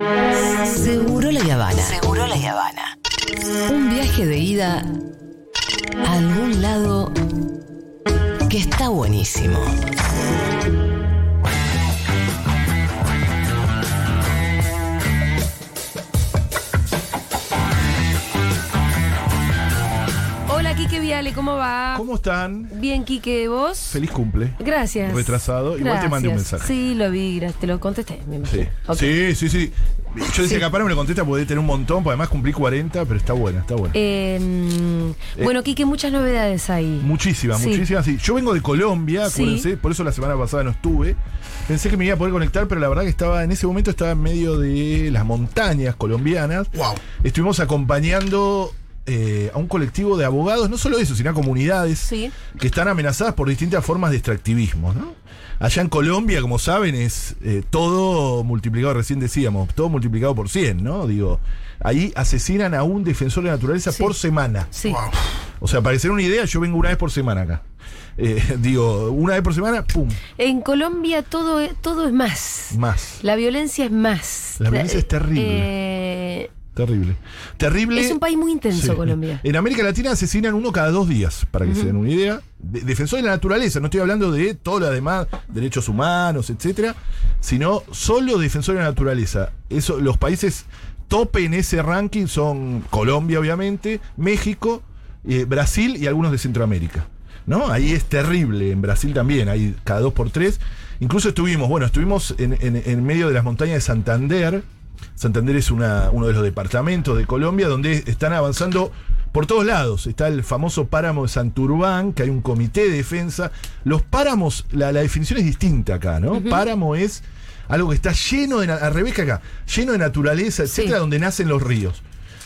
Seguro la Habana. Seguro la Habana. Un viaje de ida a algún lado que está buenísimo. Quique Viale, ¿cómo va? ¿Cómo están? Bien, Quique, ¿vos? Feliz cumple. Gracias. Retrasado. Igual te mandé un Gracias. mensaje. Sí, lo vi, te lo contesté. me Sí. sí, sí, sí. Yo decía Sí. que capaz me lo contesta porque debe tener un montón, porque además cumplí 40, pero está buena, está buena. Eh, mm, bueno, Quique, muchas novedades ahí. Muchísimas, sí. muchísimas. Sí. Yo vengo de Colombia, Sí. acuérdense, por eso la semana pasada no estuve. Pensé que me iba a poder conectar, pero la verdad que estaba en ese momento estaba en medio de las montañas colombianas. Wow. Estuvimos acompañando eh, a un colectivo de abogados, no solo eso, sino a comunidades Sí. que están amenazadas por distintas formas de extractivismo. ¿no? Allá en Colombia, como saben, es eh, todo multiplicado, recién decíamos, todo multiplicado por 100, ¿no? Digo, ahí asesinan a un defensor de la naturaleza Sí. por semana. Sí. Wow. O sea, para den una idea, yo vengo una vez por semana acá. Eh, digo, una vez por semana, ¡pum! En Colombia todo, es- todo es más. Más. La violencia es más. La violencia es terrible. Eh, Terrible. Terrible. es un país muy intenso, Sí. Colombia. En América Latina asesinan uno cada dos días, para que se den una idea. De- defensor de la naturaleza, no estoy hablando de todo lo demás, derechos humanos, etcétera, sino solo defensor de la naturaleza. Eso, los países tope en ese ranking son Colombia, obviamente, México, eh, Brasil y algunos de Centroamérica. ¿No? Ahí es terrible, en Brasil también, hay cada dos por tres. Incluso estuvimos, bueno, estuvimos en, en- en medio de las montañas de Santander. Santander es una- uno de los departamentos de Colombia donde están avanzando por todos lados. Está el famoso páramo de Santurbán, que hay un comité de defensa. Los páramos, la, la definición es distinta acá, ¿no? Páramo es algo que está lleno de, al revés que acá, lleno de naturaleza, etcétera, Sí. donde nacen los ríos.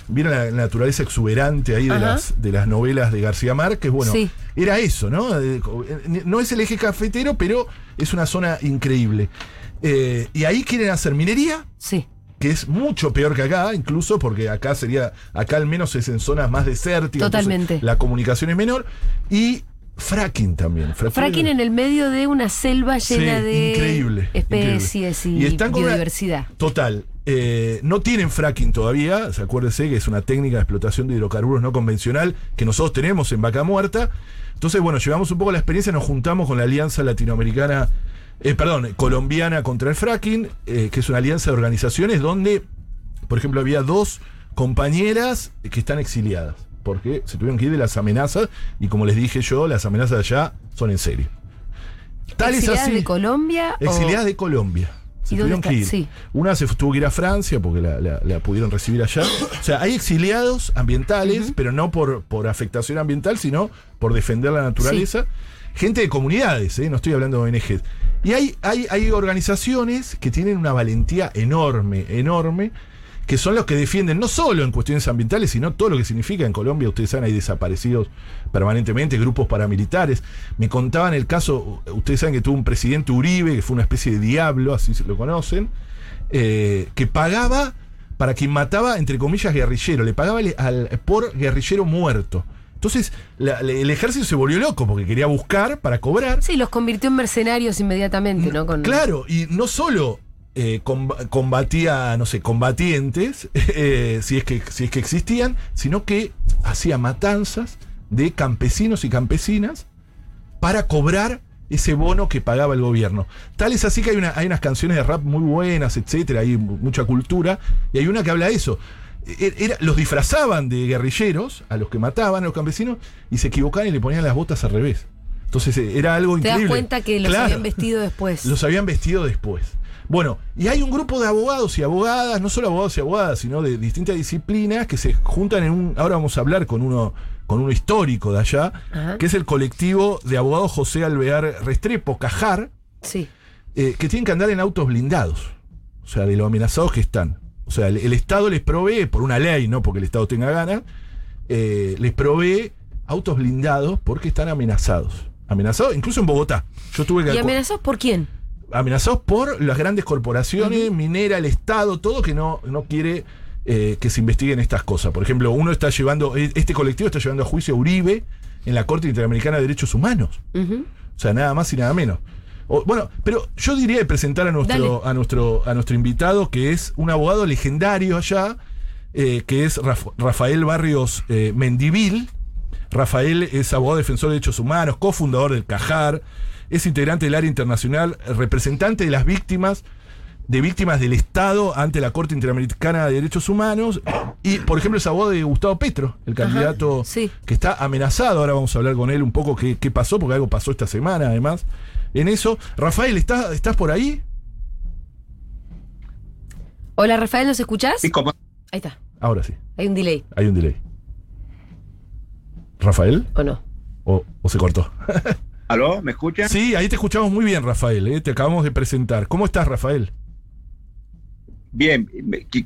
Vieron la, la naturaleza exuberante ahí de las, de las novelas de García Márquez. Bueno, Sí. era eso, ¿no? Eh, No es el eje cafetero, pero es una zona increíble. Eh, y ahí quieren hacer minería, Sí. Que es mucho peor que acá, incluso porque acá sería, acá al menos es en zonas más desérticas. Totalmente. La comunicación es menor. Y fracking también. Fracking en el medio de una selva Sí, llena de increíble, especies increíble. y, una- biodiversidad. Total. eh, no tienen fracking todavía. Se acuérdese que es una técnica de explotación de hidrocarburos no convencional que nosotros tenemos en Vaca Muerta. Entonces, bueno, llevamos un poco la experiencia, nos juntamos con la Alianza Latinoamericana, eh, perdón, colombiana contra el fracking, eh, que es una alianza de organizaciones donde, por ejemplo, había dos compañeras que están exiliadas. Porque se tuvieron que ir de las amenazas y como les dije yo, las amenazas de allá son en serio. Tal es ¿Exiliadas así. de Colombia? o- Exiliadas de Colombia. Se ¿Y dónde tuvieron que ir. Sí. Una se tuvo que ir a Francia porque la, la- la pudieron recibir allá. O sea, hay exiliados ambientales, pero no por, por afectación ambiental, sino por defender la naturaleza. Gente de comunidades, ¿eh? no estoy hablando de ONG. Y hay, hay, hay organizaciones que tienen una valentía enorme, enorme, que son los que defienden no solo en cuestiones ambientales, sino todo lo que significa en Colombia. Ustedes saben, hay desaparecidos permanentemente, grupos paramilitares. Me contaban el caso, ustedes saben que tuvo un presidente Uribe, que fue una especie de diablo, así se lo conocen, eh, que pagaba para quien mataba, entre comillas, guerrillero, le pagaba al- por guerrillero muerto. Entonces, la- el ejército se volvió loco porque quería buscar para cobrar. Sí, los convirtió en mercenarios inmediatamente, ¿no? Con- Claro, y no solo eh, comba- combatía, no sé, combatientes, eh, si, es que, si es que existían, sino que hacía matanzas de campesinos y campesinas para cobrar ese bono que pagaba el gobierno. Tal es así que hay, una- hay unas canciones de rap muy buenas, etcétera, hay mu- mucha cultura, y hay una que habla de eso. E- Era, los disfrazaban de guerrilleros a los que mataban a los campesinos y se equivocaban y le ponían las botas al revés. Entonces eh, era algo Te das increíble. cuenta que los Claro. habían vestido después. Los habían vestido después. Bueno, y hay un grupo de abogados y abogadas, no solo abogados y abogadas, sino de distintas disciplinas que se juntan en un. Ahora vamos a hablar con uno, con uno histórico de allá, Ajá. que es el colectivo de abogados José Alvear Restrepo, Cajar, Sí. eh, que tienen que andar en autos blindados. O sea, de lo amenazados que están. O sea, el, el Estado les provee, por una ley, no porque el Estado tenga ganas, eh, les provee autos blindados porque están amenazados. Amenazados, incluso en Bogotá. Yo tuve que ¿Y amenazados por quién? amenazados por las grandes corporaciones, minera, el Estado, todo que no, no quiere eh, que se investiguen estas cosas. Por ejemplo, uno está llevando, eh, este colectivo está llevando a juicio a Uribe en la Corte Interamericana de Derechos Humanos. O sea, nada más y nada menos. O- bueno, pero yo diría de presentar a nuestro, a nuestro, a nuestro invitado, que es un abogado legendario allá, eh, que es Raf- Rafael Barrios eh, Mendivil. Rafael es abogado defensor de derechos humanos, cofundador del CAJAR, es integrante del área internacional, representante de las víctimas, de víctimas del Estado ante la Corte Interamericana de Derechos Humanos. Y, por ejemplo, es abogado de Gustavo Petro, el Ajá, candidato sí. que está amenazado. Ahora vamos a hablar con él un poco qué, qué pasó, porque algo pasó esta semana, además. En eso, Rafael, ¿estás, ¿estás por ahí? Hola Rafael, ¿nos escuchás? Sí, como- Ahí está. Ahora sí, Hay un delay, hay un delay. ¿Rafael? ¿o no? ¿O, o se cortó? ¿Aló? ¿Me escuchan? sí, ahí te escuchamos muy bien, Rafael. eh, Te acabamos de presentar. ¿Cómo estás, Rafael? Bien,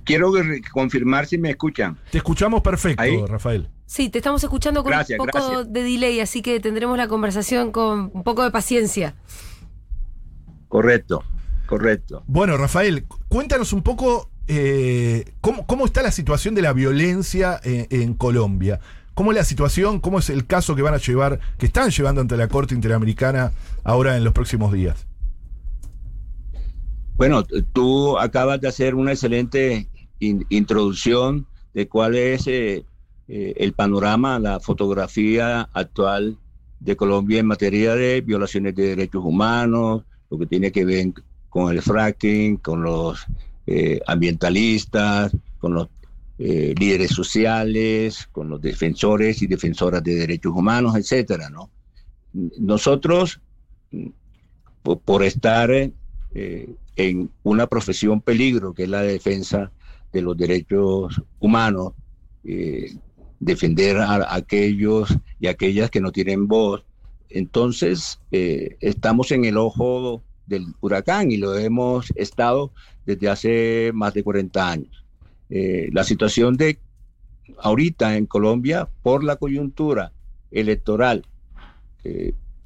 quiero confirmar si me escuchan. Te escuchamos perfecto, Ahí. Rafael. Sí, te estamos escuchando con Gracias, un poco gracias. de delay, así que tendremos la conversación con un poco de paciencia. Correcto, correcto. Bueno, Rafael, cu- cuéntanos un poco eh, cómo, cómo está la situación de la violencia en, en Colombia. ¿Cómo es la situación? ¿Cómo es el caso que van a llevar, que están llevando ante la Corte Interamericana ahora en los próximos días? Bueno, tú acabas de hacer una excelente in- introducción de cuál es eh, eh, el panorama, la fotografía actual de Colombia en materia de violaciones de derechos humanos, lo que tiene que ver con el fracking, con los eh, ambientalistas, con los líderes sociales, con los defensores y defensoras de derechos humanos, etcétera, ¿no? Nosotros, mm, por, por estar eh, en una profesión peligro, que es la defensa de los derechos humanos, eh, defender a, aquellos y aquellas que no tienen voz. Entonces, eh, estamos en el ojo del huracán y lo hemos estado desde hace más de 40 años. La situación de ahorita en Colombia, por la coyuntura electoral,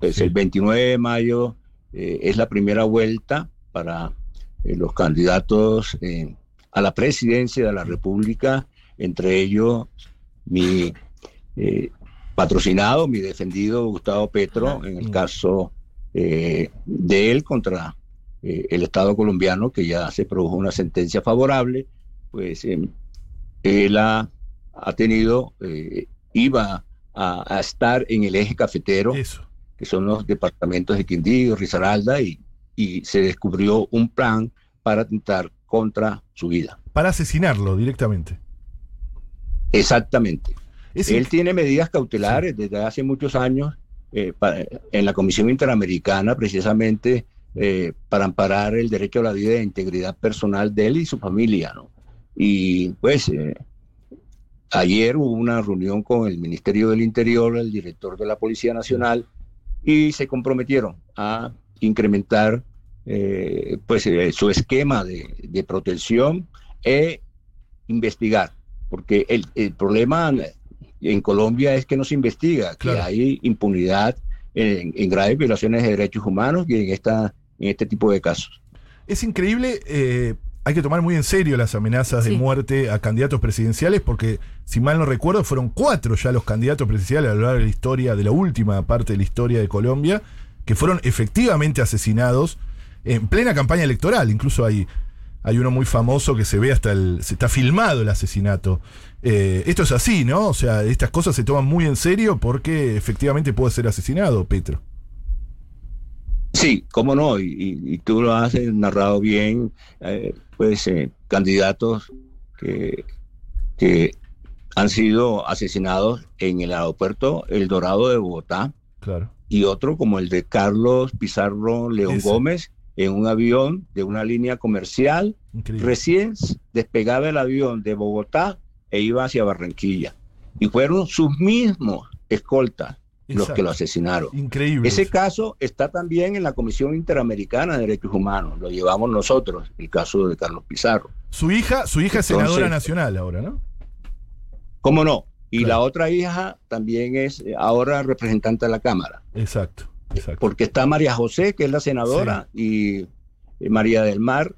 pues Sí. el 29 de mayo eh, es la primera vuelta para eh, los candidatos eh, a la presidencia de la República, entre ellos mi eh, patrocinado, mi defendido Gustavo Petro, en el caso de él contra el Estado colombiano, que ya se produjo una sentencia favorable, pues él ha, ha tenido, iba a, a estar en el eje cafetero Eso. que son los departamentos de Quindío, Risaralda, y, y se descubrió un plan para atentar contra su vida. Para asesinarlo directamente. Exactamente. Es Él tiene medidas cautelares desde hace muchos años eh, en la Comisión Interamericana, precisamente eh, para amparar el derecho a la vida e integridad personal de él y su familia. ¿no? Y pues eh, ayer hubo una reunión con el Ministerio del Interior, el director de la Policía Nacional, y se comprometieron a incrementar eh, pues eh, su esquema de, de protección e investigar, porque el, el problema en Colombia es que no se investiga, Claro. que hay impunidad en, en graves violaciones de derechos humanos y en, esta, en este tipo de casos. es increíble. eh, hay que tomar muy en serio las amenazas de muerte a candidatos presidenciales, porque si mal no recuerdo, fueron cuatro ya los candidatos presidenciales a lo largo de la historia, de la última parte de la historia de Colombia, que fueron efectivamente asesinados en plena campaña electoral. Incluso hay, hay uno muy famoso que se ve hasta el. se está filmado el asesinato. Eh, esto es así, ¿no? O sea, estas cosas se toman muy en serio porque efectivamente puede ser asesinado, Petro. Sí, cómo no, y, tú lo has narrado bien, eh, pues eh, candidatos que, que han sido asesinados en el aeropuerto El Dorado de Bogotá Claro. y otro como el de Carlos Pizarro León Ese. Gómez en un avión de una línea comercial. Increíble. Recién despegaba el avión de Bogotá e iba hacia Barranquilla. Y fueron sus mismos escoltas los que lo asesinaron. Increíble. Ese caso está también en la Comisión Interamericana de Derechos Humanos, lo llevamos nosotros, el caso de Carlos Pizarro. Su hija, su hija es senadora nacional ahora, ¿no? ¿Cómo no? Y Claro. la otra hija también es eh, ahora representante de la Cámara, Exacto, exacto. porque está María José, que es la senadora, y eh, María del Mar,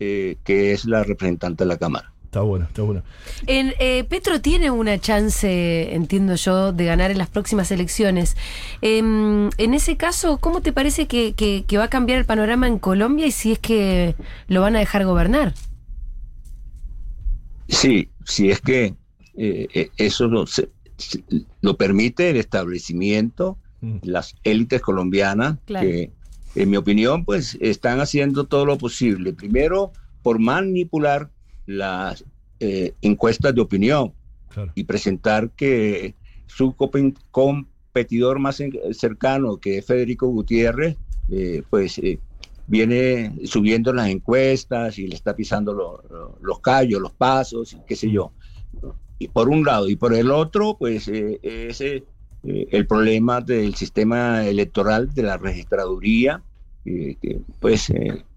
eh, que es la representante de la Cámara. Está bueno, está bueno. En, eh, Petro tiene una chance, entiendo yo, de ganar en las próximas elecciones. Em, en ese caso, ¿cómo te parece que, que- que va a cambiar el panorama en Colombia y si es que lo van a dejar gobernar? Sí, si es que eh, eh, eso lo, se- se- lo permite el establecimiento, Mm. las élites colombianas, Claro. que en mi opinión pues están haciendo todo lo posible. Primero, por manipular las eh, encuestas de opinión Claro. y presentar que su competidor más cercano, que es Federico Gutiérrez, eh, pues eh, viene subiendo las encuestas y le está pisando lo- lo- los callos, los pasos, y qué sé yo. Y por un lado, y por el otro, pues eh, es eh, eh, el problema del sistema electoral de la registraduría, eh, que, pues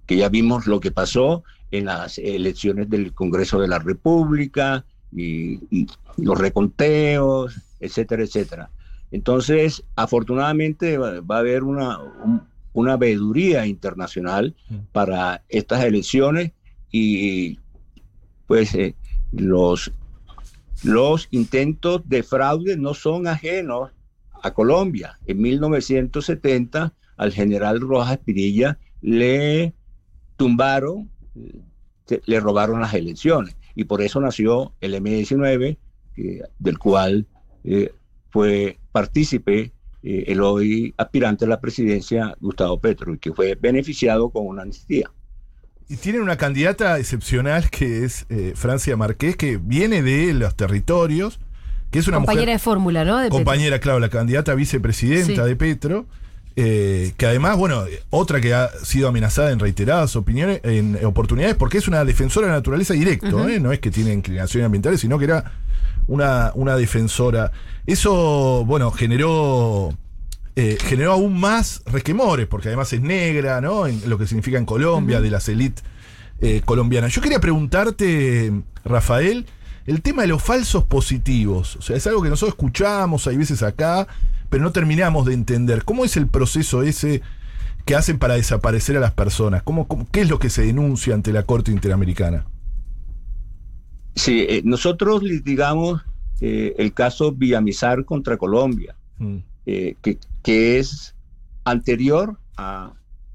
que ya vimos lo que pasó en las elecciones del Congreso de la República y, y los reconteos, etcétera, etcétera. Entonces, afortunadamente va, va a haber una, un- una veeduría internacional para estas elecciones y pues eh, los, los intentos de fraude no son ajenos a Colombia. En 1970 al general Rojas Pinilla le tumbaron, le robaron las elecciones y por eso nació el M19, que- del cual eh, fue partícipe eh, el hoy aspirante a la presidencia Gustavo Petro y que fue beneficiado con una amnistía. Y tienen una candidata excepcional que es eh, Francia Marqués, que viene de los territorios, que es una Compañera mujer. de fórmula, ¿no? De Petro. compañera, claro, la candidata vicepresidenta Sí. de Petro. eh, que además, bueno, otra que ha sido amenazada en reiteradas opiniones, en oportunidades, porque es una defensora de la naturaleza directo. ¿eh? no es que tiene inclinaciones ambientales, sino que era una, una defensora. Eso, bueno, generó eh, generó aún más resquemores, porque además es negra, ¿no? En lo que significa en Colombia, de las élites eh, colombianas. Yo quería preguntarte, Rafael, el tema de los falsos positivos. O sea, es algo que nosotros escuchamos, hay veces acá, pero no terminamos de entender. ¿Cómo es el proceso ese que hacen para desaparecer a las personas? ¿Cómo, cómo- qué es lo que se denuncia ante la Corte Interamericana? Sí, eh, nosotros litigamos eh, el caso Villamizar contra Colombia, Mm, eh, que, que es anterior a,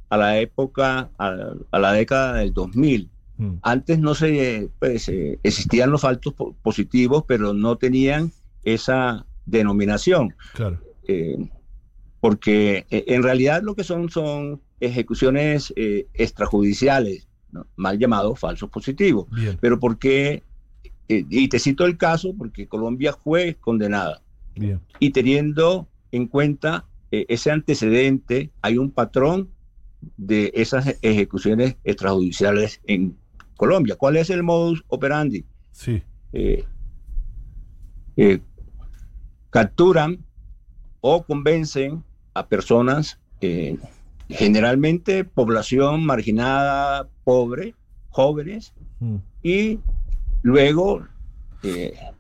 a la época, a, a la década del 2000. mm, Antes no se, pues, eh, existían los falsos po- positivos, pero no tenían esa denominación. claro. eh, porque eh, en realidad lo que son son ejecuciones eh, extrajudiciales, ¿no? mal llamados falsos positivos. Bien, Pero porque, eh, y te cito el caso, porque Colombia fue condenada bien. y teniendo en cuenta eh, ese antecedente, hay un patrón de esas ejecuciones extrajudiciales en Colombia. ¿Cuál es el modus operandi? Sí. eh, eh, capturan o convencen a personas, eh, generalmente población marginada, pobre, jóvenes, mm, y luego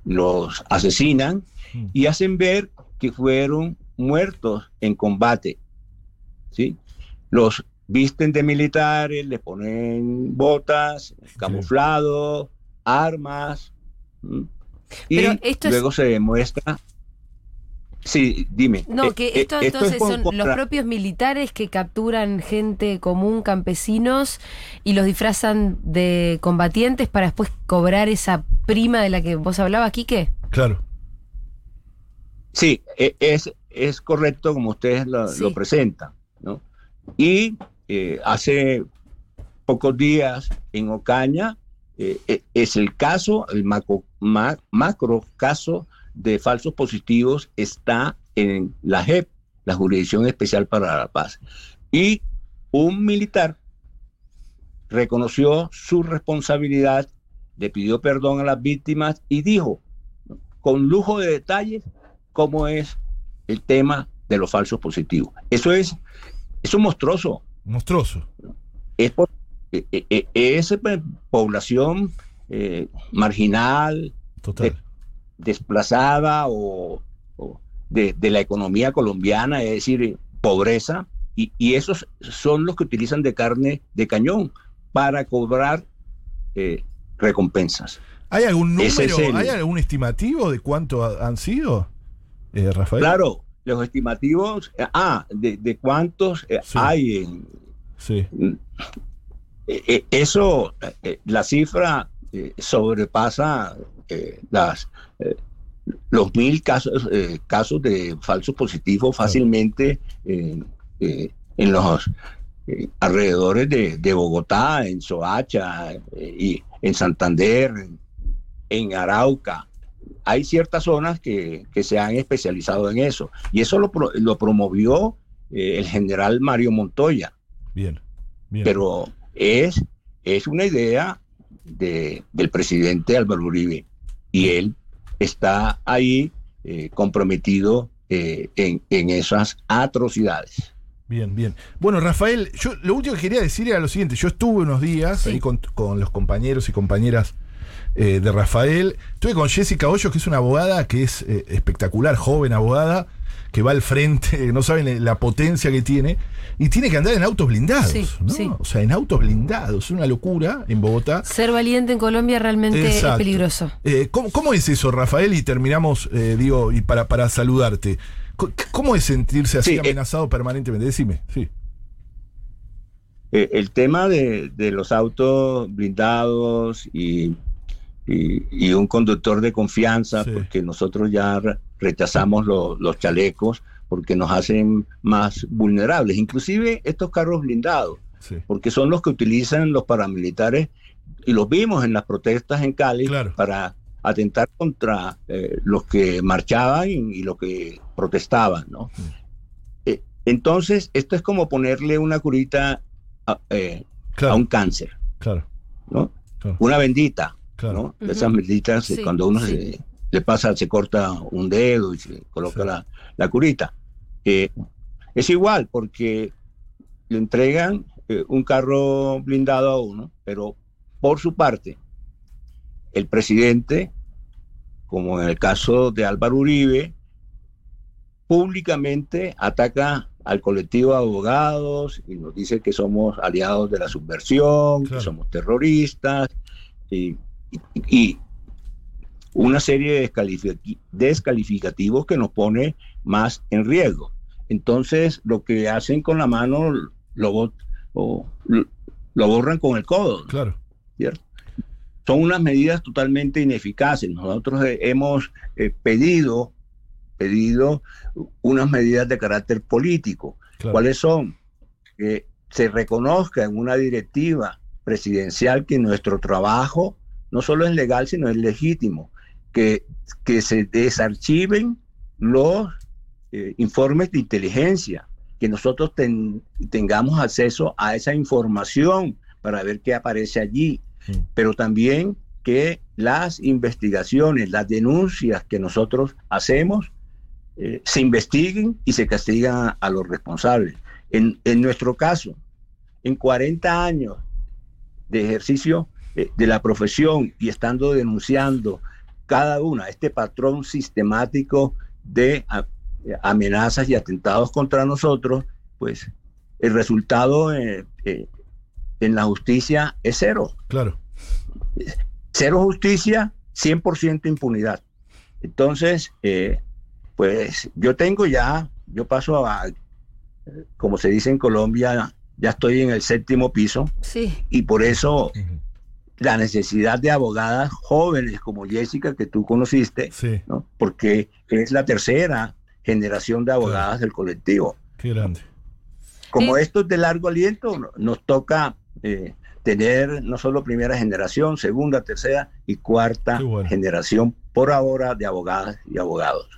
los asesinan mm, y hacen ver que fueron muertos en combate. ¿sí? Los visten de militares, les ponen botas, camuflado, armas. Y Pero esto es- luego se demuestra. Sí, dime. No, Eh, que eh, esto, es entonces son contra- los propios militares que capturan gente común, campesinos, y los disfrazan de combatientes para después cobrar esa prima de la que vos hablabas, Quique. claro. Sí, e- es, es correcto como ustedes lo, Sí. lo presentan. ¿no? Y eh, hace pocos días en Ocaña eh, eh, es el caso, el macro, ma- macro caso de falsos positivos está en la JEP, la Jurisdicción Especial para la Paz. Y un militar reconoció su responsabilidad, le pidió perdón a las víctimas y dijo, con lujo de detalles, cómo es el tema de los falsos positivos. Eso es, eso es monstruoso. Monstruoso. Es, por, eh, eh, eh, es, pues, población eh, marginal, Total. desplazada o, o de, de la economía colombiana, es decir, eh, pobreza, y, y esos son los que utilizan de carne de cañón para cobrar eh, recompensas. ¿Hay algún número, es el- hay algún estimativo de cuánto ha- han sido, eh, Rafael? Claro, los estimativos, eh, ah, de, de cuántos eh, Sí. hay en, Sí, Eh, eso, la cifra sobrepasa las los mil casos eh, casos de falsos positivos fácilmente eh, eh, en los alrededores de, de Bogotá, en Soacha y en Santander, en Arauca. Hay ciertas zonas que, que se han especializado en eso y eso lo, lo promovió eh, el general Mario Montoya bien. bien. pero es, es una idea de, del presidente Álvaro Uribe y él está ahí eh, comprometido eh, en, en esas atrocidades. Bien, bien. Bueno, Rafael, yo lo último que quería decir era lo siguiente. Yo estuve unos días Sí. ahí con, con los compañeros y compañeras eh, de Rafael. Estuve con Jessica Hoyos, que es una abogada que es eh, espectacular, joven abogada, que va al frente, no saben la potencia que tiene, y tiene que andar en autos blindados. Sí, ¿no? sí. O sea, en autos blindados. Es una locura en Bogotá. Ser valiente en Colombia realmente Exacto. es peligroso. Eh, ¿cómo, cómo es eso, Rafael? Y terminamos, eh, digo, y para, para saludarte. ¿Cómo es sentirse así Sí, eh, amenazado permanentemente? Decime, sí. El tema de, de los autos blindados y, y- y un conductor de confianza, Sí. porque nosotros ya re- rechazamos lo- los chalecos porque nos hacen más vulnerables, inclusive estos carros blindados. sí. porque son los que utilizan los paramilitares y los vimos en las protestas en Cali Claro. para atentar contra eh, los que marchaban y, y los que protestaban, ¿no? Eh, entonces, esto es como ponerle una curita a, eh, a un cáncer, claro, ¿no? Claro. Una bendita, claro. ¿no? Esas benditas, eh, Sí, cuando uno sí. se, le pasa, se corta un dedo y se coloca Sí. la, la curita. Eh, es igual, porque le entregan eh, un carro blindado a uno, pero por su parte, el presidente, como en el caso de Álvaro Uribe, públicamente ataca al colectivo de abogados y nos dice que somos aliados de la subversión, Claro. que somos terroristas y, y- una serie de descalific- descalificativos que nos pone más en riesgo. Entonces, lo que hacen con la mano lo, lo- lo borran con el codo. Claro. ¿cierto? Son unas medidas totalmente ineficaces. Nosotros eh, hemos eh, pedido, pedido unas medidas de carácter político. claro. ¿Cuáles son? Que se reconozca en una directiva presidencial que nuestro trabajo no solo es legal, sino es legítimo. Que, que se desarchiven los eh, informes de inteligencia, que nosotros ten- tengamos acceso a esa información para ver qué aparece allí, pero también que las investigaciones, las denuncias que nosotros hacemos, eh, se investiguen y se castigan a, a los responsables. En, en nuestro caso, en 40 años de ejercicio de la profesión y estando denunciando cada una, este patrón sistemático de amenazas y atentados contra nosotros, pues el resultado eh, eh, en la justicia es cero. Claro. Cero justicia, 100% impunidad. Entonces, eh, pues yo tengo ya, yo paso a, eh, como se dice en Colombia, ya estoy en el séptimo piso Sí. y por eso. La necesidad de abogadas jóvenes como Jessica que tú conociste, Sí, ¿no? porque es la tercera generación de abogadas del colectivo. qué grande. Como Eh, esto es de largo aliento, no- nos toca eh, tener no solo primera generación, segunda, tercera y cuarta bueno. generación por ahora de abogadas y abogados.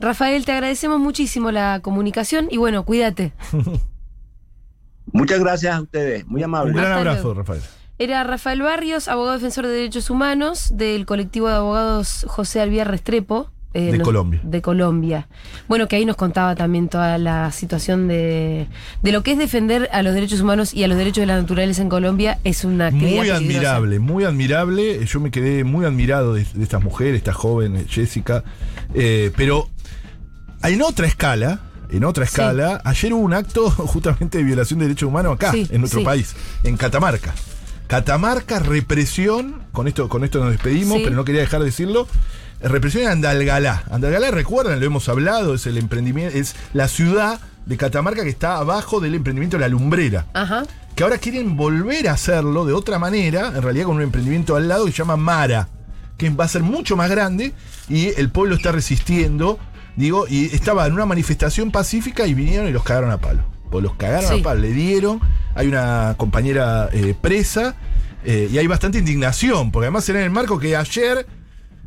Rafael, te agradecemos muchísimo la comunicación y bueno, cuídate. Muchas gracias a ustedes, muy Un amables. gran Hasta abrazo, luego. Rafael. Era Rafael Barrios, abogado defensor de derechos humanos del colectivo de abogados José Alviar Restrepo. eh, De nos- Colombia. De Colombia. Bueno, que ahí nos contaba también toda la situación de, de lo que es defender a los derechos humanos y a los derechos de la naturaleza en Colombia. Es una actividad Muy peligrosa. admirable, muy admirable. Yo me quedé muy admirado de, de estas mujeres, esta joven eh, Jessica. Eh, pero en otra escala, en otra Sí. escala, ayer hubo un acto justamente de violación de derechos humanos acá, Sí, en nuestro sí. país, en Catamarca. Catamarca, represión, con esto, con esto nos despedimos, Sí. pero no quería dejar de decirlo. Represión en Andalgalá. Andalgalá, recuerdan, lo hemos hablado, es el emprendimiento, es la ciudad de Catamarca que está abajo del emprendimiento de la lumbrera. Ajá. Que ahora quieren volver a hacerlo de otra manera, en realidad con un emprendimiento al lado que se llama Mara, que va a ser mucho más grande y el pueblo está resistiendo. Digo, y estaba en una manifestación pacífica y vinieron y los cagaron a palo. Los cagaron Sí. a palo, le dieron. Hay una compañera eh, presa eh, y hay bastante indignación, porque además era en el marco que ayer,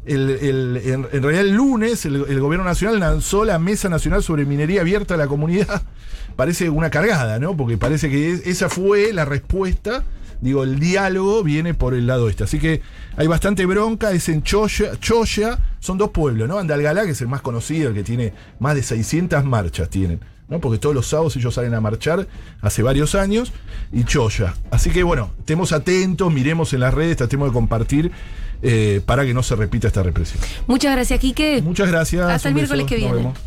el- el- en, en realidad el lunes, el, el gobierno nacional lanzó la Mesa Nacional sobre Minería Abierta a la Comunidad. Parece una cargada, ¿no? Porque parece que es- esa fue la respuesta. Digo, el diálogo viene por el lado este. Así que hay bastante bronca, es en Choya, Choya, son dos pueblos, ¿no? Andalgalá, que es el más conocido, el que tiene más de 600 marchas tienen, ¿no? Porque todos los sábados ellos salen a marchar hace varios años, y Choya. Así que bueno, estemos atentos, miremos en las redes, tratemos de compartir eh, para que no se repita esta represión. Muchas gracias, Quique. Muchas gracias. Hasta el miércoles que nos viene. vemos.